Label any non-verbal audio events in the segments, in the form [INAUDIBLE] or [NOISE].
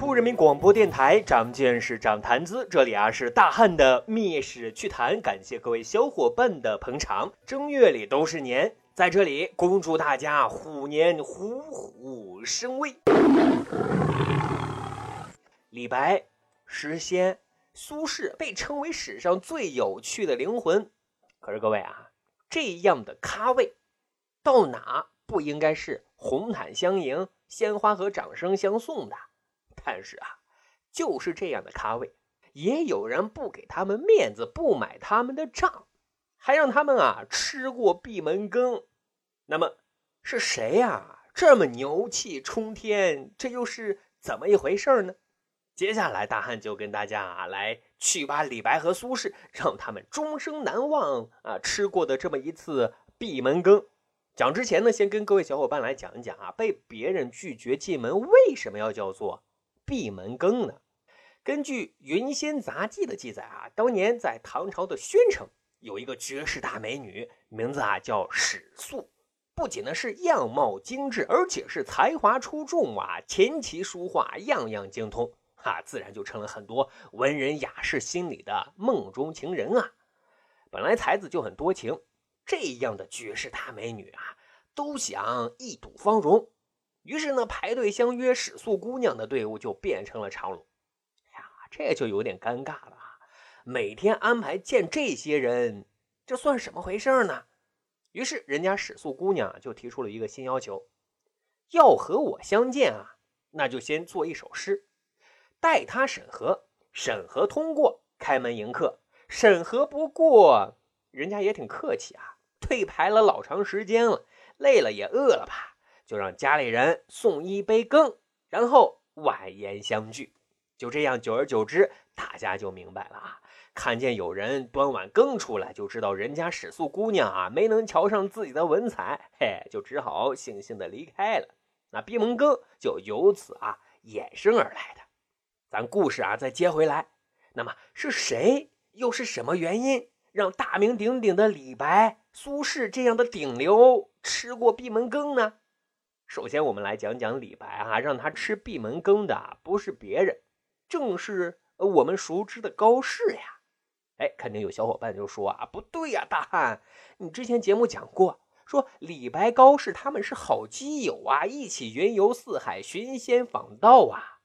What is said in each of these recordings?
浦人民广播电台长见识、长谈资，这里啊是大汉的灭史趣谈，感谢各位小伙伴的捧场。正月里都是年，在这里恭祝大家虎年虎虎生威。李白、诗仙、苏轼被称为史上最有趣的灵魂，可是各位啊，这样的咖位到哪不应该是红毯相迎、鲜花和掌声相送的？但是啊，就是这样的咖位，也有人不给他们面子，不买他们的账，还让他们啊吃过闭门羹。那么是谁呀？这么牛气冲天，这又是怎么一回事呢？接下来，大汉就跟大家啊来去把李白和苏轼让他们终生难忘啊吃过的这么一次闭门羹。讲之前呢，先跟各位小伙伴来讲一讲啊，被别人拒绝进门为什么要叫做闭门羹呢？根据《云仙杂记》的记载啊，当年在唐朝的宣城有一个绝世大美女，名字啊叫史素，不仅呢是样貌精致，而且是才华出众啊，琴棋书画样样精通。哈，自然就成了很多文人雅士心里的梦中情人啊！本来才子就很多情，这样的绝世大美女啊，都想一睹芳容。于是呢，排队相约史素姑娘的队伍就变成了长龙。呀，这就有点尴尬了啊！每天安排见这些人，这算什么回事呢？于是人家史素姑娘就提出了一个新要求：要和我相见啊，那就先做一首诗。待他审核，审核通过，开门迎客；审核不过，人家也挺客气啊，退牌了老长时间了，累了也饿了吧，就让家里人送一杯羹，然后晚言相聚。就这样，久而久之，大家就明白了啊，看见有人端碗羹出来，就知道人家史素姑娘啊没能瞧上自己的文采，嘿，就只好悻悻的离开了。那闭门羹就由此啊衍生而来的。咱故事啊，再接回来，那么是谁，又是什么原因，让大名鼎鼎的李白、苏轼这样的顶流吃过闭门羹呢？首先，我们来讲讲李白啊，让他吃闭门羹的不是别人，正是我们熟知的高适呀。哎，肯定有小伙伴就说啊，不对呀，大汉，你之前节目讲过，说李白、高适他们是好基友啊，一起云游四海，寻仙访道啊。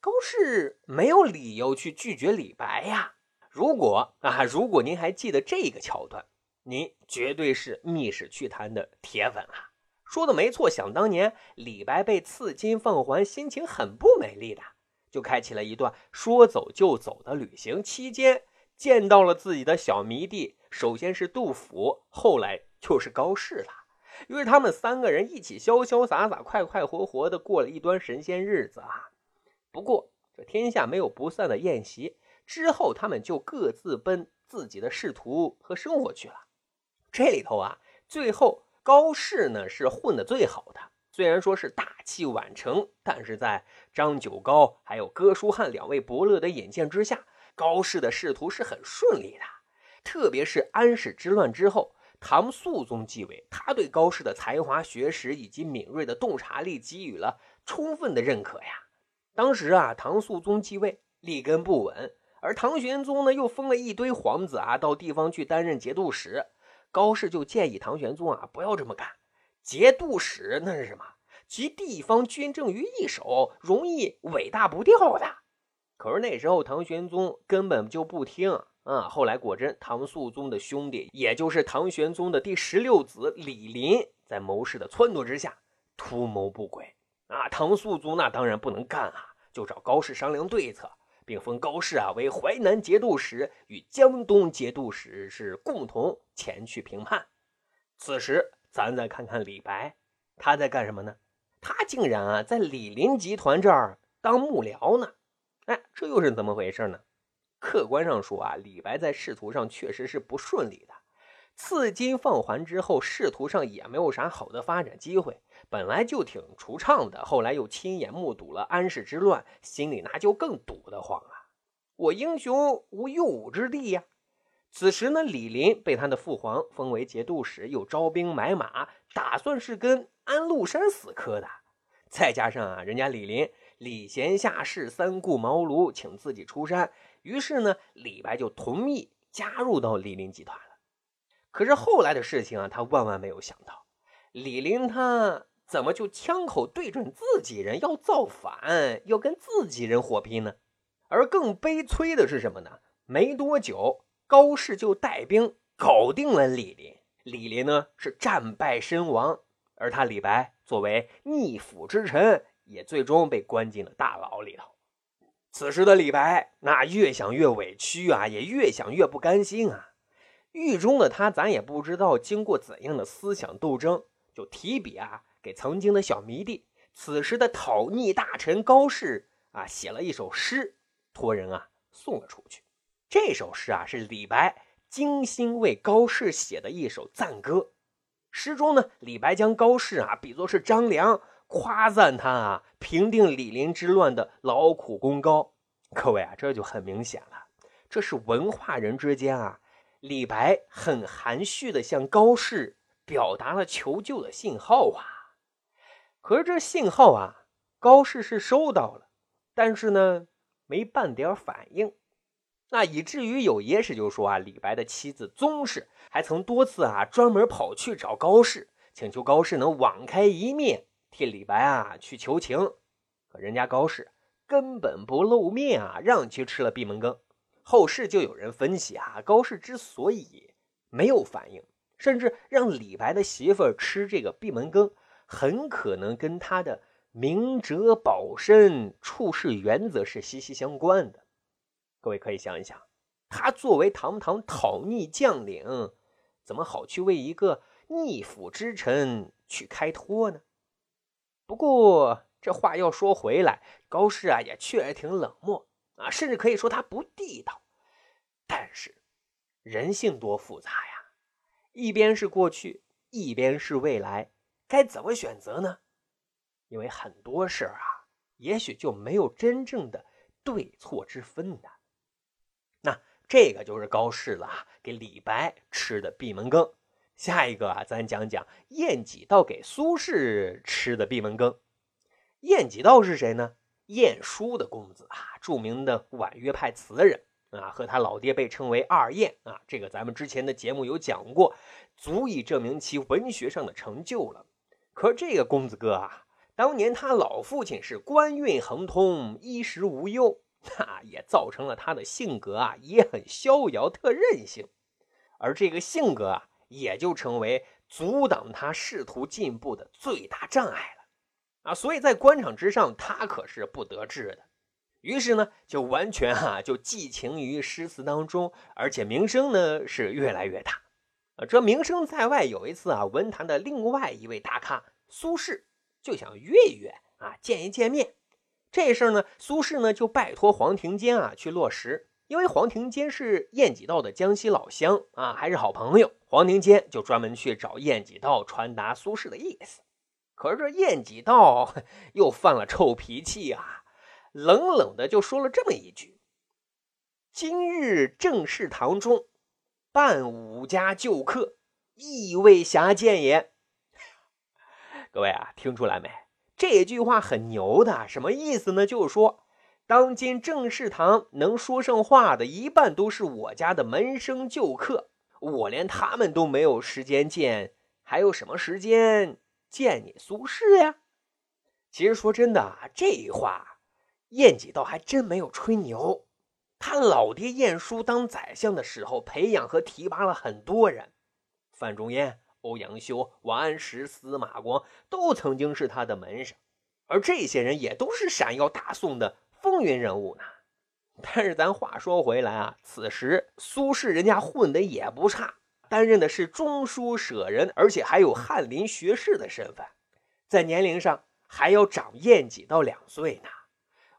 高适没有理由去拒绝李白呀。如果啊，如果您还记得这个桥段，您绝对是《密史趣谈》的铁粉啊。说的没错，想当年李白被赐金放还，心情很不美丽的，就开启了一段说走就走的旅行。期间见到了自己的小迷弟，首先是杜甫，后来就是高适了。于是他们三个人一起潇潇洒洒、快快活活的过了一段神仙日子啊。不过，这天下没有不散的宴席。之后，他们就各自奔自己的仕途和生活去了。这里头啊，最后高适呢是混得最好的。虽然说是大器晚成，但是在张九高还有哥舒翰两位伯乐的引荐之下，高适的仕途是很顺利的。特别是安史之乱之后，唐肃宗继位，他对高适的才华、学识以及敏锐的洞察力给予了充分的认可呀。当时啊，唐肃宗继位，立根不稳，而唐玄宗呢，又封了一堆皇子啊，到地方去担任节度使。高适就建议唐玄宗啊，不要这么干。节度使那是什么？集地方军政于一手，容易尾大不掉的。可是那时候唐玄宗根本就不听啊。后来果真，唐肃宗的兄弟，也就是唐玄宗的第十六子李林，在谋士的撺掇之下，图谋不轨。啊，唐肃宗那当然不能干啊，就找高适商量对策，并封高适啊为淮南节度使，与江东节度使是共同前去平叛。此时，咱再看看李白，他在干什么呢？他竟然啊在李林集团这儿当幕僚呢！哎，这又是怎么回事呢？客观上说啊，李白在仕途上确实是不顺利的，赐金放还之后，仕途上也没有啥好的发展机会。本来就挺惆怅的，后来又亲眼目睹了安史之乱，心里那就更堵得慌啊！我英雄无用武之地呀！此时呢，李林被他的父皇封为节度使，又招兵买马，打算是跟安禄山死磕的。再加上啊，人家李林礼贤下士，三顾茅庐，请自己出山。于是呢，李白就同意加入到李林集团了。可是后来的事情啊，他万万没有想到，李林他怎么就枪口对准自己人，要造反，要跟自己人火拼呢？而更悲催的是什么呢？没多久，高适就带兵搞定了李林，李林呢是战败身亡，而他李白作为逆府之臣。也最终被关进了大牢里头。此时的李白，那越想越委屈啊，也越想越不甘心啊。狱中的他，咱也不知道经过怎样的思想斗争，就提笔啊，给曾经的小迷弟，此时的讨逆大臣高适啊，写了一首诗，托人啊送了出去。这首诗啊，是李白精心为高适写的一首赞歌。诗中呢，李白将高适啊比作是张良。夸赞他啊，平定李林之乱的劳苦功高。各位啊，这就很明显了，这是文化人之间啊。李白很含蓄的向高适表达了求救的信号啊。可是这信号啊，高适是收到了，但是呢，没半点反应。那以至于有野史就说啊，李白的妻子宗氏还曾多次啊，专门跑去找高适，请求高适能网开一面。替李白啊去求情，可人家高适根本不露面啊，让去吃了闭门羹。后世就有人分析啊，高适之所以没有反应，甚至让李白的媳妇儿吃这个闭门羹，很可能跟他的明哲保身、处事原则是息息相关的。各位可以想一想，他作为堂堂讨逆将领，怎么好去为一个逆府之臣去开脱呢？不过这话要说回来，高适啊也确实挺冷漠啊，甚至可以说他不地道。但是人性多复杂呀，一边是过去，一边是未来，该怎么选择呢？因为很多事儿啊，也许就没有真正的对错之分的。那这个就是高适了，给李白吃的闭门羹。下一个啊，咱讲讲晏几道给苏轼吃的闭门羹。晏几道是谁呢？晏殊的公子啊，著名的婉约派词人啊，和他老爹被称为二晏啊。这个咱们之前的节目有讲过，足以证明其文学上的成就了。可这个公子哥啊，当年他老父亲是官运亨通，衣食无忧，那也造成了他的性格啊也很逍遥，特任性。而这个性格啊。也就成为阻挡他仕途进步的最大障碍了，啊，所以在官场之上，他可是不得志的。于是呢，就完全哈就寄情于诗词当中，而且名声呢是越来越大。啊，这名声在外，有一次啊，文坛的另外一位大咖苏轼就想约一约啊，见一见面。这事儿呢，苏轼呢就拜托黄庭坚啊去落实。因为黄庭坚是晏几道的江西老乡啊，还是好朋友，黄庭坚就专门去找晏几道传达苏轼的意思。可是这晏几道 [LAUGHS] 又犯了臭脾气啊，冷冷的就说了这么一句：“今日正事堂中办五家旧客，意未暇见也。[LAUGHS] ”各位啊，听出来没？这句话很牛的，什么意思呢？就是说。当今正事堂能说上话的一半都是我家的门生旧客，我连他们都没有时间见，还有什么时间见你苏轼呀？其实说真的啊，这话晏几道还真没有吹牛。他老爹晏殊当宰相的时候，培养和提拔了很多人，范仲淹、欧阳修、王安石、司马光都曾经是他的门生，而这些人也都是闪耀大宋的。风云人物呢，但是咱话说回来啊，此时苏轼人家混的也不差，担任的是中书舍人，而且还有翰林学士的身份，在年龄上还要长晏几到两岁呢。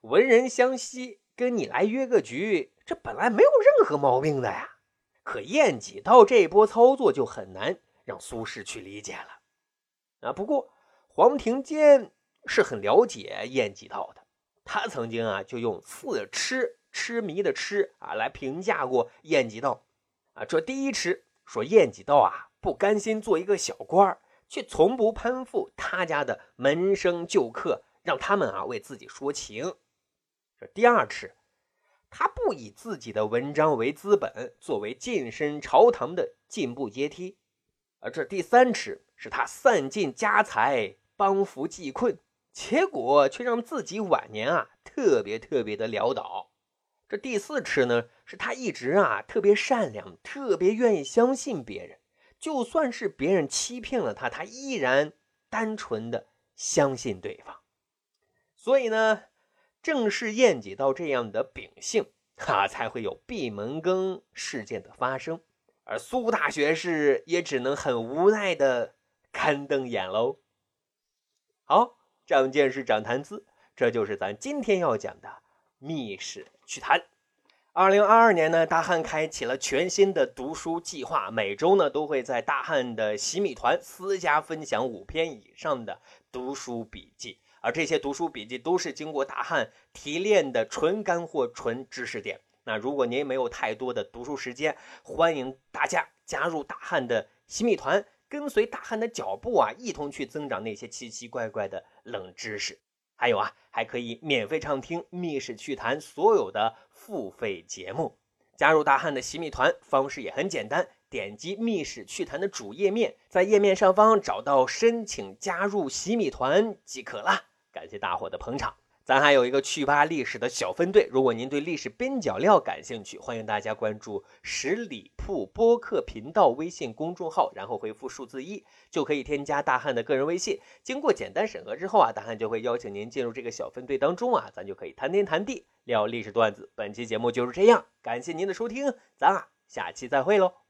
文人相惜，跟你来约个局，这本来没有任何毛病的呀。可晏几道这波操作就很难让苏轼去理解了啊。不过黄庭坚是很了解晏几道的。他曾经啊，就用“刺痴”痴迷的“痴”啊来评价过晏几道啊。这第一痴说晏几道啊，不甘心做一个小官儿却从不攀附他家的门生旧客，让他们啊为自己说情。这第二次，他不以自己的文章为资本，作为晋升朝堂的进步阶梯；而这第三次，是他散尽家财帮扶济困，结果却让自己晚年啊特别特别的潦倒。这第四次呢，是他一直啊特别善良，特别愿意相信别人，就算是别人欺骗了他，他依然单纯的相信对方。所以呢，正是燕姐到这样的秉性，哈，才会有闭门羹事件的发生，而苏大学士也只能很无奈的干瞪眼喽。好，长见识，长谈资，这就是咱今天要讲的。密室趣谈。二零二二年呢，大汉开启了全新的读书计划，每周呢都会在大汉的洗米团私家分享五篇以上的读书笔记，而这些读书笔记都是经过大汉提炼的纯干货、纯知识点。那如果您没有太多的读书时间，欢迎大家加入大汉的洗米团，跟随大汉的脚步啊，一同去增长那些奇奇怪怪的冷知识。还有啊，还可以免费畅听《密室趣谈》所有的付费节目。加入大汉的洗米团方式也很简单，点击《密室趣谈》的主页面，在页面上方找到申请加入洗米团即可啦。感谢大伙的捧场。咱还有一个趣吧历史的小分队，如果您对历史边角料感兴趣，欢迎大家关注十里铺播客频道微信公众号，然后回复数字一，就可以添加大汉的个人微信。经过简单审核之后啊，大汉就会邀请您进入这个小分队当中啊，咱就可以谈天谈地，聊历史段子。本期节目就是这样，感谢您的收听，咱啊下期再会喽。